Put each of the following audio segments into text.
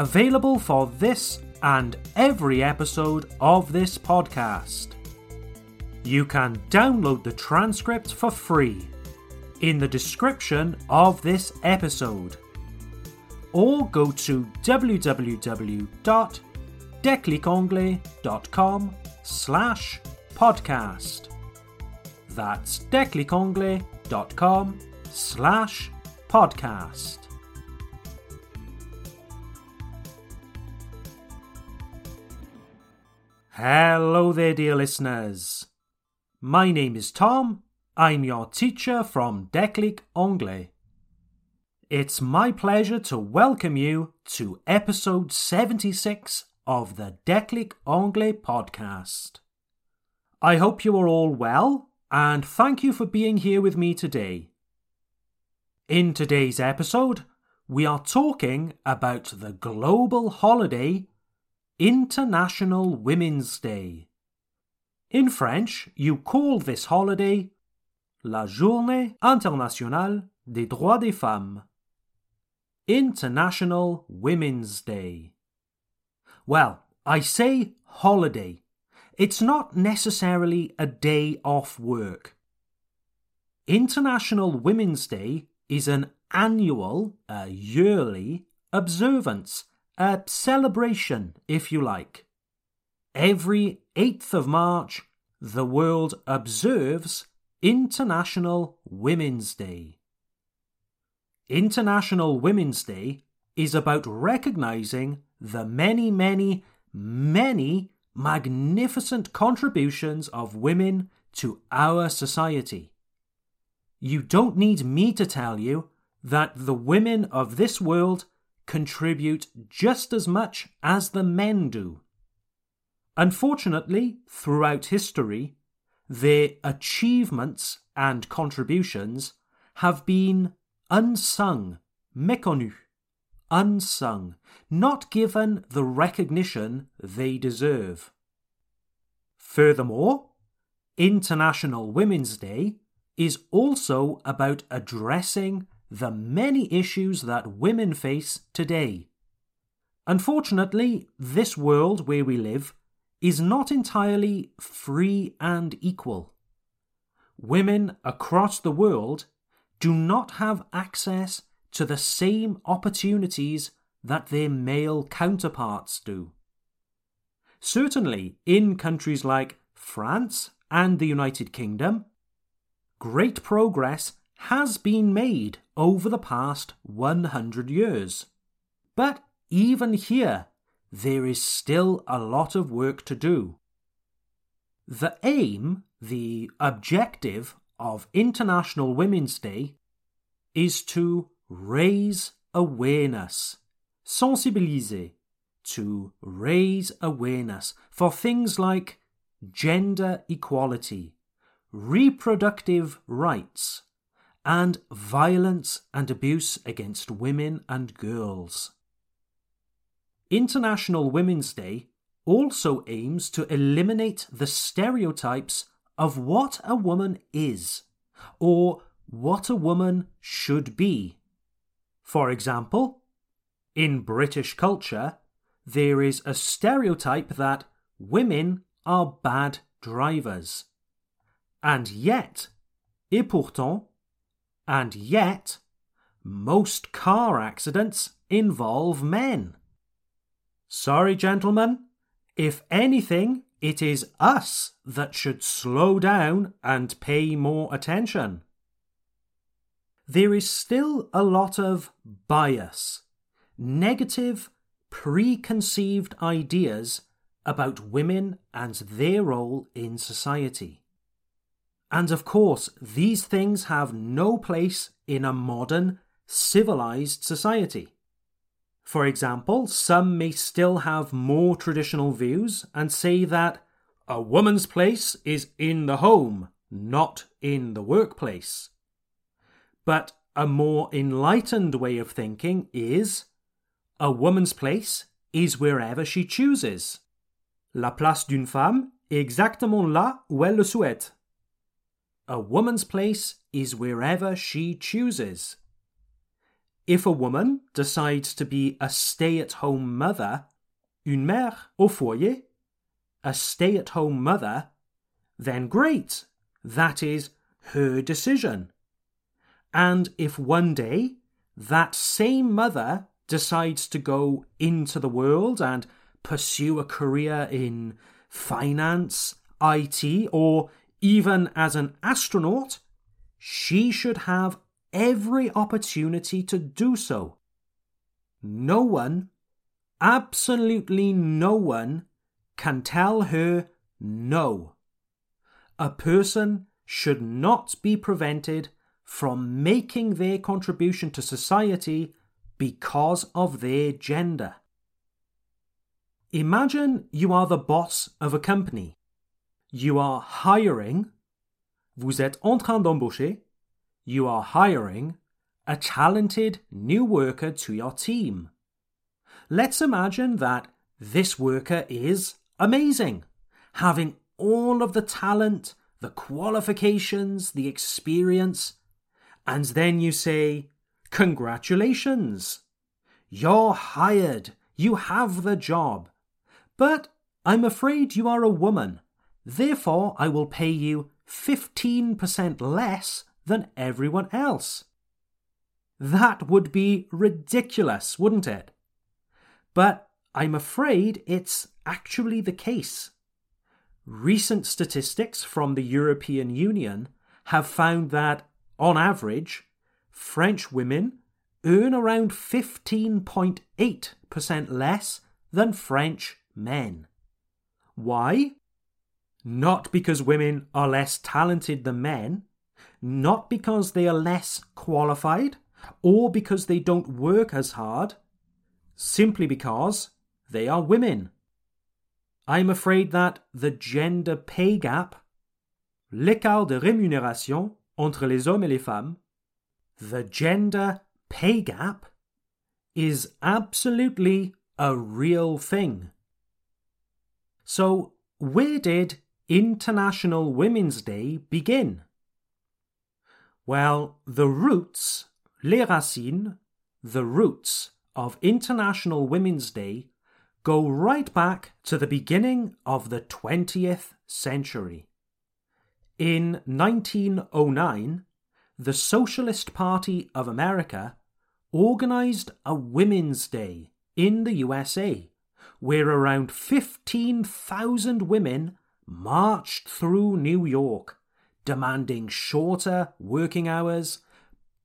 available for this and every episode of this podcast. You can download the transcript for free in the description of this episode or go to www.declicanglais.com slash podcast. That's declicanglais.com slash podcast. Hello there, dear listeners. My name is Tom. I'm your teacher from Déclic Anglais. It's my pleasure to welcome you to episode 76 of the Déclic Anglais podcast. I hope you are all well, and thank you for being here with me today. In today's episode, we are talking about the global holiday International Women's Day. In French, you call this holiday La Journée internationale des droits des femmes. International Women's Day. Well, I say holiday. It's not necessarily a day off work. International Women's Day is an annual, a yearly observance a celebration, if you like. Every 8th of March, the world observes International Women's Day. International Women's Day is about recognizing the many, many, many magnificent contributions of women to our society. You don't need me to tell you that the women of this world contribute just as much as the men do. Unfortunately, throughout history, their achievements and contributions have been unsung, méconnus, unsung, not given the recognition they deserve. Furthermore, International Women's Day is also about addressing the many issues that women face today. Unfortunately, this world where we live is not entirely free and equal. Women across the world do not have access to the same opportunities that their male counterparts do. Certainly, in countries like France and the United Kingdom, great progress has been made over the past 100 years. But even here, there is still a lot of work to do. The aim, the objective of International Women's Day is to raise awareness, sensibiliser, to raise awareness for things like gender equality, reproductive rights, and violence and abuse against women and girls. International Women's Day also aims to eliminate the stereotypes of what a woman is or what a woman should be. For example, in British culture, there is a stereotype that women are bad drivers. And yet, et pourtant, and yet, most car accidents involve men. Sorry, gentlemen, if anything, it is us that should slow down and pay more attention. There is still a lot of bias, negative, preconceived ideas about women and their role in society. And of course, these things have no place in a modern, civilized society. For example, some may still have more traditional views and say that a woman's place is in the home, not in the workplace. But a more enlightened way of thinking is a woman's place is wherever she chooses. La place d'une femme est exactement là où elle le souhaite. A woman's place is wherever she chooses. If a woman decides to be a stay at home mother, une mère au foyer, a stay at home mother, then great. That is her decision. And if one day that same mother decides to go into the world and pursue a career in finance, IT, or even as an astronaut, she should have every opportunity to do so. No one, absolutely no one, can tell her no. A person should not be prevented from making their contribution to society because of their gender. Imagine you are the boss of a company. You are hiring, vous êtes en train d'embaucher, you are hiring a talented new worker to your team. Let's imagine that this worker is amazing, having all of the talent, the qualifications, the experience, and then you say, Congratulations! You're hired. You have the job. But I'm afraid you are a woman. Therefore, I will pay you 15% less than everyone else. That would be ridiculous, wouldn't it? But I'm afraid it's actually the case. Recent statistics from the European Union have found that, on average, French women earn around 15.8% less than French men. Why? Not because women are less talented than men, not because they are less qualified, or because they don't work as hard, simply because they are women. I'm afraid that the gender pay gap, l'écart de rémunération entre les hommes et les femmes, the gender pay gap, is absolutely a real thing. So, where did International Women's Day begin? Well, the roots, les racines, the roots of International Women's Day go right back to the beginning of the 20th century. In 1909, the Socialist Party of America organized a Women's Day in the USA, where around 15,000 women marched through New York, demanding shorter working hours,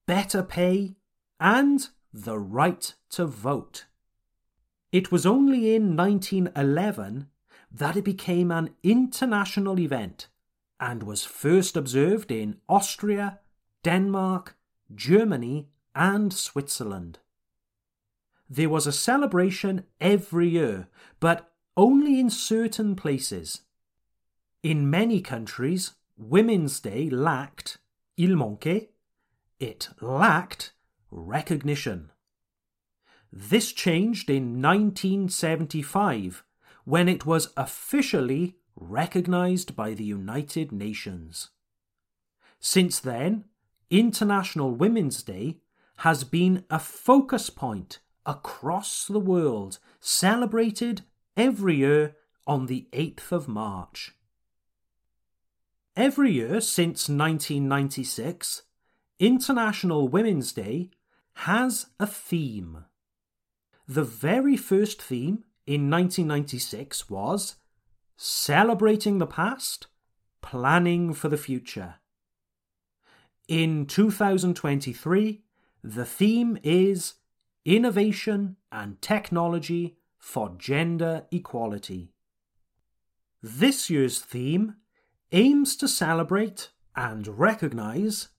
better pay, and the right to vote. It was only in 1911 that it became an international event and was first observed in Austria Denmark, Germany, and Switzerland. There was a celebration every year, but only in certain places. In many countries, Women's Day lacked, il manquait, it lacked recognition. This changed in 1975 when it was officially recognized by the United Nations. Since then, International Women's Day has been a focus point across the world, celebrated every year on the 8th of March. Every year since 1996, International Women's Day has a theme. The very first theme in 1996 was Celebrating the Past, Planning for the Future. In 2023, the theme is Innovation and Technology for Gender Equality. This year's theme aims to celebrate and recognise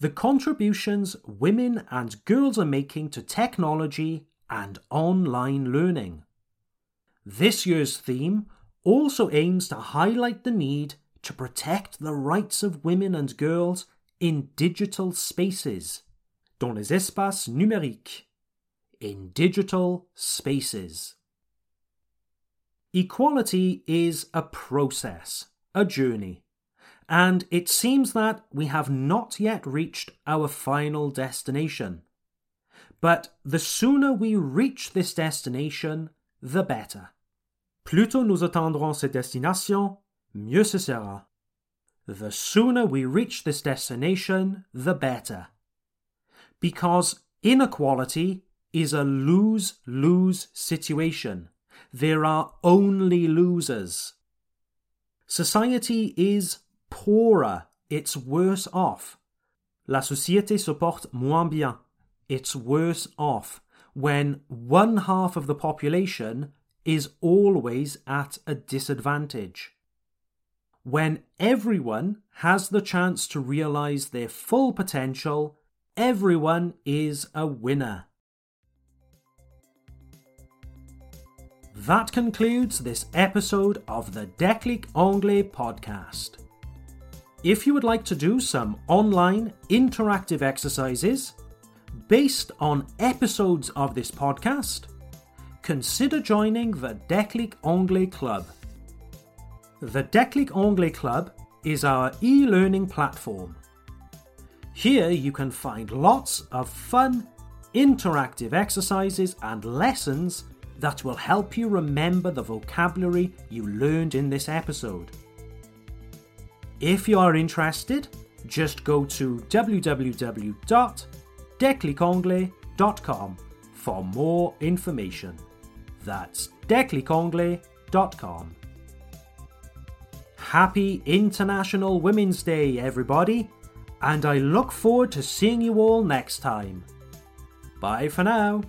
the contributions women and girls are making to technology and online learning. This year's theme also aims to highlight the need to protect the rights of women and girls in digital spaces, dans les espaces numériques, in digital spaces. Equality is a process, a journey, and it seems that we have not yet reached our final destination. But the sooner we reach this destination, the better. Plus tôt nous atteindrons cette destination, mieux ce sera. The sooner we reach this destination, the better. Because inequality is a lose lose situation. There are only losers. Society is poorer, it's worse off. La société se porte moins bien, it's worse off when one half of the population is always at a disadvantage when everyone has the chance to realize their full potential, everyone is a winner. That concludes this episode of the Déclic Anglais podcast. If you would like to do some online interactive exercises based on episodes of this podcast, consider joining the Déclic Anglais Club. The Déclic Anglais Club is our e learning platform. Here you can find lots of fun, interactive exercises and lessons that will help you remember the vocabulary you learned in this episode. If you are interested, just go to www.declicanglais.com for more information. That's declicanglais.com. Happy International Women's Day, everybody, and I look forward to seeing you all next time. Bye for now.